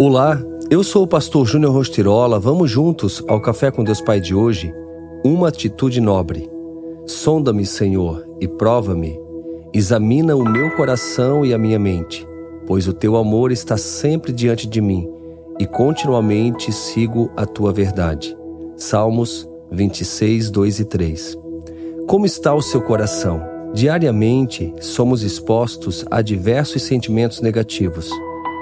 Olá, eu sou o pastor Júnior Rostirola. Vamos juntos ao Café com Deus Pai de hoje. Uma atitude nobre. Sonda-me, Senhor, e prova-me. Examina o meu coração e a minha mente, pois o teu amor está sempre diante de mim e continuamente sigo a tua verdade. Salmos 26, 2 e 3. Como está o seu coração? Diariamente somos expostos a diversos sentimentos negativos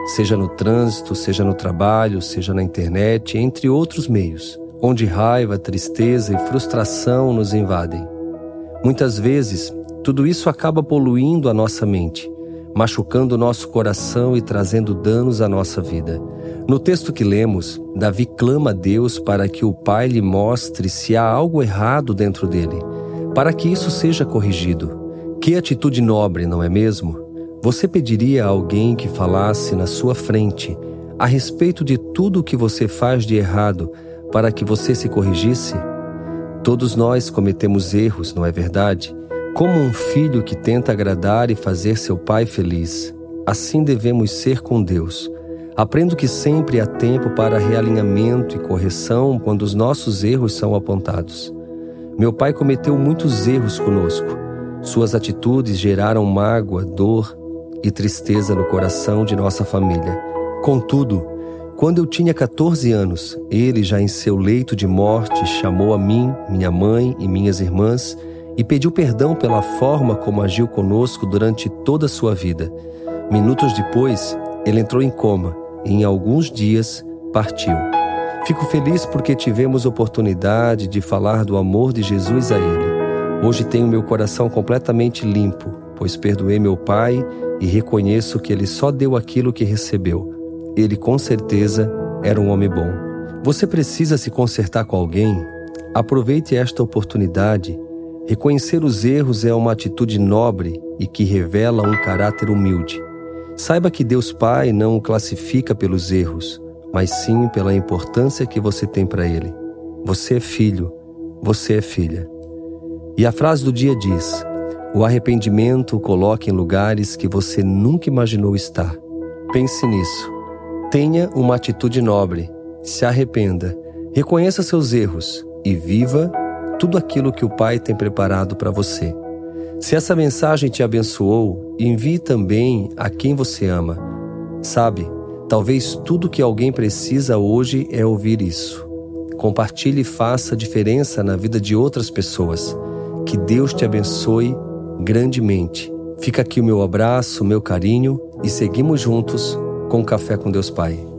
seja no trânsito, seja no trabalho, seja na internet, entre outros meios, onde raiva, tristeza e frustração nos invadem. Muitas vezes, tudo isso acaba poluindo a nossa mente, machucando o nosso coração e trazendo danos à nossa vida. No texto que lemos, Davi clama a Deus para que o Pai lhe mostre se há algo errado dentro dele, para que isso seja corrigido. Que atitude nobre, não é mesmo? Você pediria a alguém que falasse na sua frente a respeito de tudo o que você faz de errado para que você se corrigisse? Todos nós cometemos erros, não é verdade? Como um filho que tenta agradar e fazer seu pai feliz, assim devemos ser com Deus. Aprendo que sempre há tempo para realinhamento e correção quando os nossos erros são apontados. Meu pai cometeu muitos erros conosco. Suas atitudes geraram mágoa, dor, e tristeza no coração de nossa família. Contudo, quando eu tinha 14 anos, ele, já em seu leito de morte, chamou a mim, minha mãe e minhas irmãs e pediu perdão pela forma como agiu conosco durante toda a sua vida. Minutos depois, ele entrou em coma e, em alguns dias, partiu. Fico feliz porque tivemos oportunidade de falar do amor de Jesus a ele. Hoje tenho meu coração completamente limpo, pois perdoei meu pai e reconheço que ele só deu aquilo que recebeu. Ele com certeza era um homem bom. Você precisa se consertar com alguém? Aproveite esta oportunidade. Reconhecer os erros é uma atitude nobre e que revela um caráter humilde. Saiba que Deus Pai não o classifica pelos erros, mas sim pela importância que você tem para Ele. Você é filho, você é filha. E a frase do dia diz: o arrependimento o coloca em lugares que você nunca imaginou estar. Pense nisso. Tenha uma atitude nobre. Se arrependa. Reconheça seus erros e viva tudo aquilo que o Pai tem preparado para você. Se essa mensagem te abençoou, envie também a quem você ama. Sabe, talvez tudo que alguém precisa hoje é ouvir isso. Compartilhe e faça diferença na vida de outras pessoas. Que Deus te abençoe grandemente. Fica aqui o meu abraço, o meu carinho e seguimos juntos com Café com Deus Pai.